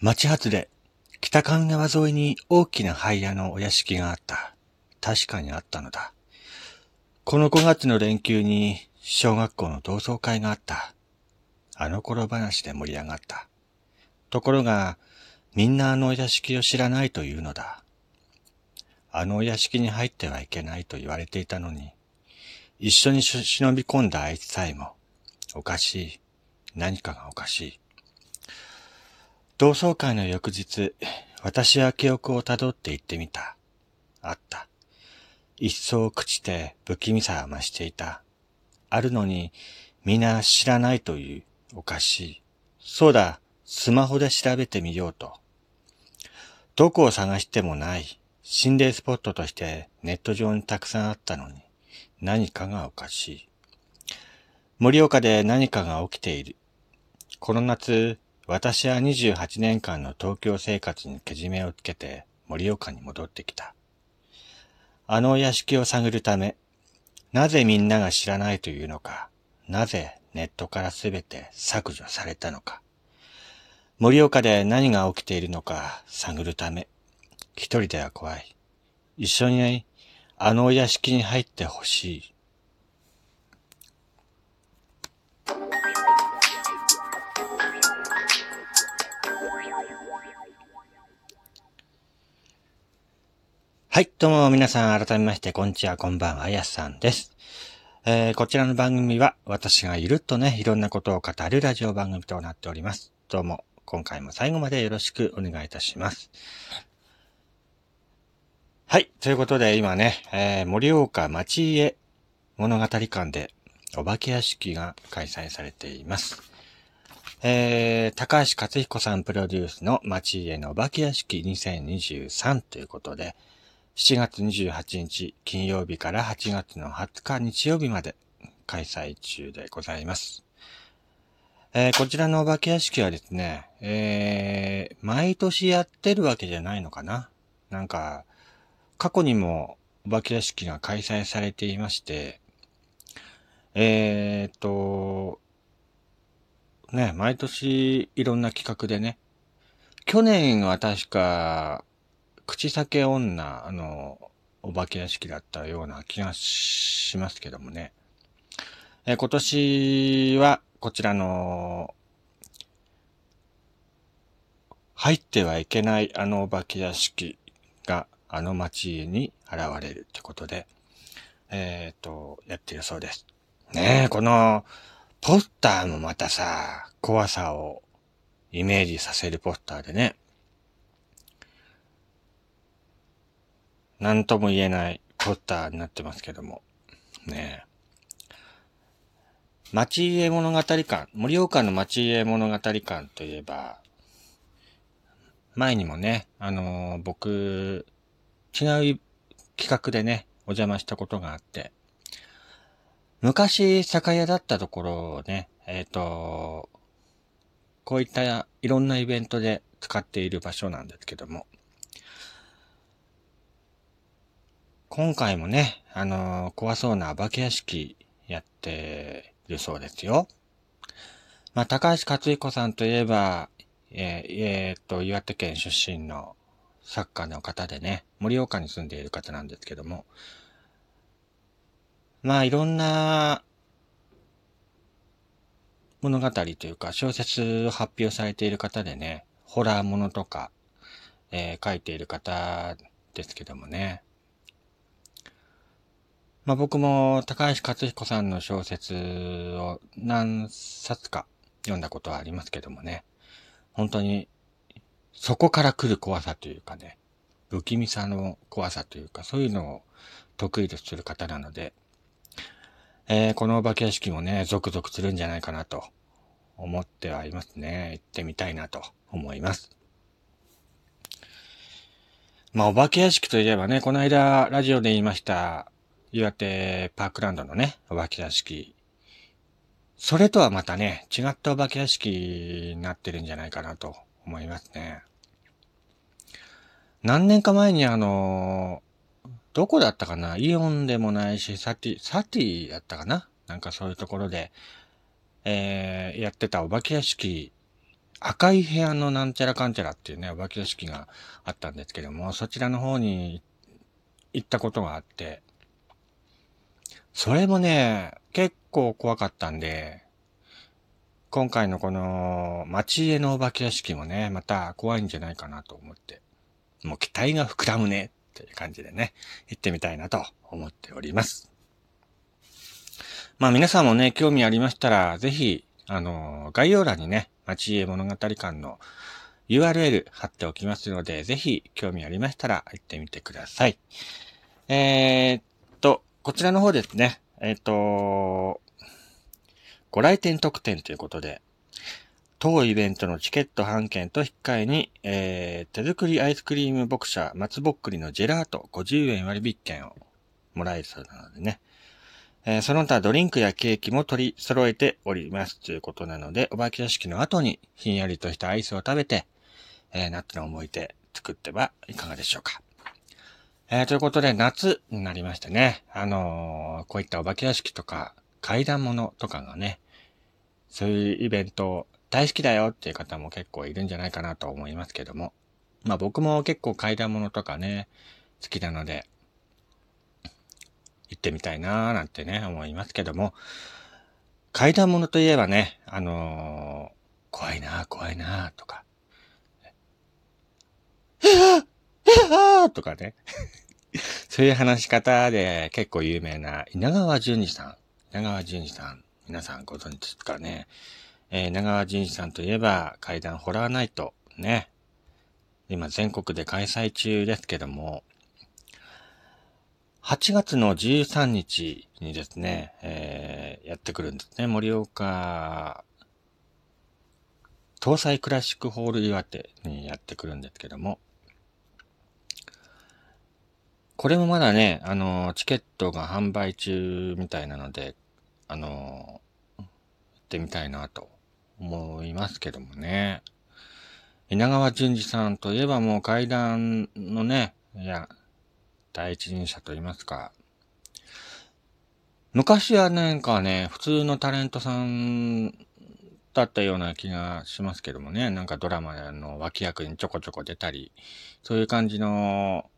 町外れ、北上川沿いに大きな灰屋のお屋敷があった。確かにあったのだ。この5月の連休に小学校の同窓会があった。あの頃話で盛り上がった。ところが、みんなあのお屋敷を知らないというのだ。あのお屋敷に入ってはいけないと言われていたのに、一緒に忍び込んだあいつさえも、おかしい。何かがおかしい。同窓会の翌日、私は記憶をたどって行ってみた。あった。一層朽ちて不気味さは増していた。あるのに、皆知らないという、おかしい。そうだ、スマホで調べてみようと。どこを探してもない、心霊スポットとしてネット上にたくさんあったのに、何かがおかしい。盛岡で何かが起きている。この夏、私は28年間の東京生活にけじめをつけて盛岡に戻ってきた。あのお屋敷を探るため、なぜみんなが知らないというのか、なぜネットからすべて削除されたのか、盛岡で何が起きているのか探るため、一人では怖い。一緒にあのお屋敷に入ってほしい。はい、どうも皆さん改めまして、こんにちは、こんばんは、やすさんです。えー、こちらの番組は、私がゆるっとね、いろんなことを語るラジオ番組となっております。どうも、今回も最後までよろしくお願いいたします。はい、ということで今ね、えー、盛岡町家物語館で、お化け屋敷が開催されています。えー、高橋克彦さんプロデュースの町家のお化け屋敷2023ということで、7月28日金曜日から8月の20日日曜日まで開催中でございます。えーこちらのお化け屋敷はですね、えー毎年やってるわけじゃないのかななんか、過去にもお化け屋敷が開催されていまして、えーっと、ね、毎年いろんな企画でね、去年は確か、口裂け女、あの、お化け屋敷だったような気がしますけどもね。えー今年は、こちらの、入ってはいけないあのお化け屋敷があの町に現れるってことで、えっ、と、やってるそうです。ねえ、この、ポスターもまたさ、怖さをイメージさせるポスターでね、なんとも言えないポスターになってますけども。ねえ。町家物語館、盛岡の町家物語館といえば、前にもね、あのー僕、違う企画でね、お邪魔したことがあって、昔酒屋だったところをね、えっ、と、こういったいろんなイベントで使っている場所なんですけども、今回もね、あのー怖そうな化け屋敷やってるそうですよ。まあ、高橋克彦さんといえば、えーえーっと、岩手県出身の作家の方でね、盛岡に住んでいる方なんですけども、まあ、いろんな物語というか小説を発表されている方でね、ホラーものとか、えー書いている方ですけどもね。まあ僕も高橋克彦さんの小説を何冊か読んだことはありますけどもね。本当にそこから来る怖さというかね、不気味さの怖さというか、そういうのを得意とする方なので、えーこのお化け屋敷もね、続々するんじゃないかなと思ってはいますね。行ってみたいなと思います。まあ、お化け屋敷といえばね、この間、ラジオで言いました、岩手パークランドのね、お化け屋敷。それとはまたね、違ったお化け屋敷になってるんじゃないかなと思いますね。何年か前にあの、どこだったかな？イオンでもないし、サティ、サティだったかな？なんかそういうところで、えー、やってたお化け屋敷、赤い部屋のなんちゃらかんちゃらっていうね、お化け屋敷があったんですけども、そちらの方に行ったことがあって、それもね、結構怖かったんで、今回のこの、町家のお化け屋敷もね、また怖いんじゃないかなと思って、もう期待が膨らむね、っていう感じでね、行ってみたいなと思っております。まあ皆さんもね、興味ありましたら、ぜひ、あの、概要欄にね、町家物語館の URL 貼っておきますので、ぜひ興味ありましたら行ってみてください。えー、っと、こちらの方ですね、えー、っと、ご来店特典ということで、当イベントのチケット半券と引き換えに、えー、手作りアイスクリームボクシャー松ぼっくりのジェラート50円割引券をもらえそうなのでね。えー、その他ドリンクやケーキも取り揃えておりますということなので、お化け屋敷の後にひんやりとしたアイスを食べて、えー、夏の思い出作ってはいかがでしょうか。えー、ということで、夏になりましたね。あのー、こういったお化け屋敷とか、階段物とかがね、そういうイベント大好きだよっていう方も結構いるんじゃないかなと思いますけども。まあ僕も結構階段物とかね、好きなので、行ってみたいなーなんてね、思いますけども、階段物といえばね、あのー、怖いなー怖いなーとか、えぁえぁとかね。そういう話し方で結構有名な稲川淳二さん。稲川淳二さん。皆さんご存知ですかね。えー、稲川淳二さんといえば階段ホラーナイト。ね。今全国で開催中ですけども、8月の13日にですね、えー、やってくるんですね。盛岡東西クラシックホール岩手にやってくるんですけども、これもまだね、あの、チケットが販売中みたいなので、あの、行ってみたいなと思いますけどもね。稲川淳二さんといえばもう階段のね、いや、第一人者と言いますか。昔はなんかね、普通のタレントさんだったような気がしますけどもね。なんかドラマの脇役にちょこちょこ出たり、そういう感じの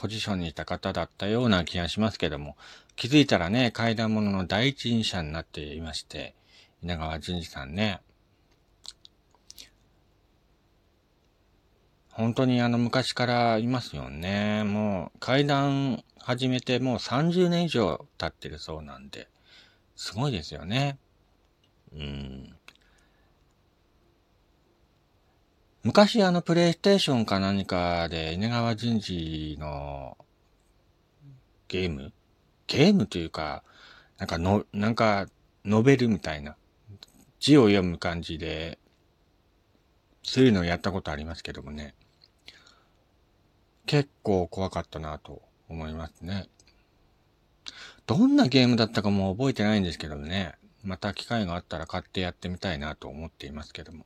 ポジションにいた方だったような気がしますけども、気づいたらね、階段物の第一人者になっていまして、稲川淳二さんね。本当にあの昔からいますよね。もう階段始めてもう30年以上経ってるそうなんで、すごいですよね。うん。昔あのプレイステーションか何かで稲川淳二のゲーム？ゲームというか、なんかの、なんかノベルみたいな字を読む感じで、そういうのをやったことありますけどもね。結構怖かったなと思いますね。どんなゲームだったかも覚えてないんですけどね。また機会があったら買ってやってみたいなと思っていますけども。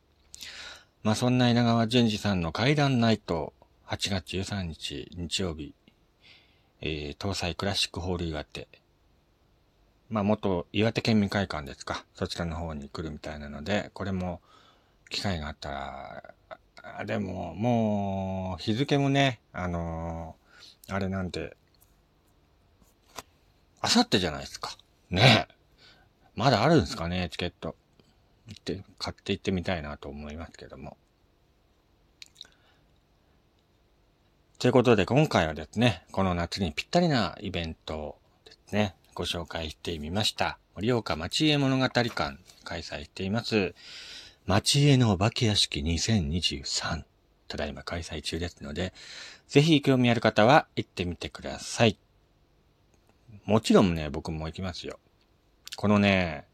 まあそんな稲川淳二さんの階段ナイト、8月13日日曜日、えー、東西クラシックホール岩手。まあ元岩手県民会館ですか。そちらの方に来るみたいなので、これも機会があったら、あでももう日付もね、あのー、あれなんて、あさってじゃないですか。ねえ。まだあるんですかね、チケット。行って、買って行ってみたいなと思いますけども。ということで今回はですね、この夏にぴったりなイベントをですね、ご紹介してみました。盛岡町家物語館開催しています。町家のお化け屋敷2023。ただいま開催中ですので、ぜひ興味ある方は行ってみてください。もちろんね、僕も行きますよ。このね、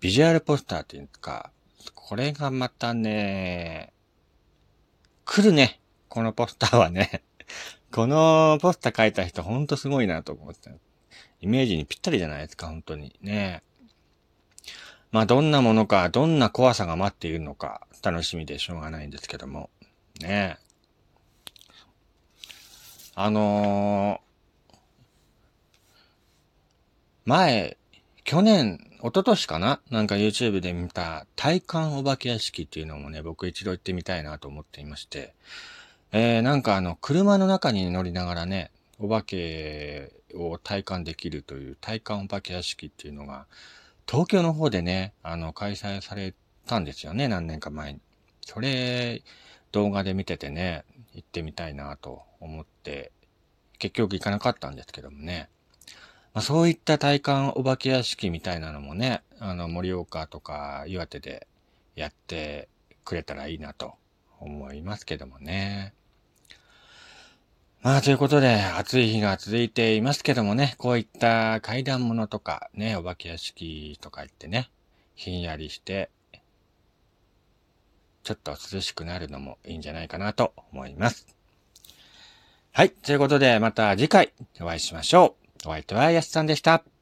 ビジュアルポスターっていうか、これがまたね、来るね。このポスターはね。このポスター書いた人ほんとすごいなと思って。イメージにぴったりじゃないですか、本当に。ね。まあどんなものか、どんな怖さが待っているのか、楽しみでしょうがないんですけども。ね。あのー、前、去年、一昨年かな？なんか YouTube で見た体感お化け屋敷っていうのもね、僕一度行ってみたいなと思っていまして、えー、なんかあの、車の中に乗りながらね、お化けを体感できるという体感お化け屋敷っていうのが、東京の方でね、あの、開催されたんですよね、何年か前に。それ、動画で見ててね、行ってみたいなと思って、結局行かなかったんですけどもね。まあ、そういった体感お化け屋敷みたいなのもね、あの、盛岡とか岩手でやってくれたらいいなと思いますけどもね。まあ、ということで、暑い日が続いていますけどもね、こういった階段物とかね、お化け屋敷とか言ってね、ひんやりして、ちょっと涼しくなるのもいいんじゃないかなと思います。はい。ということで、また次回お会いしましょう。お相手はやすさんでした。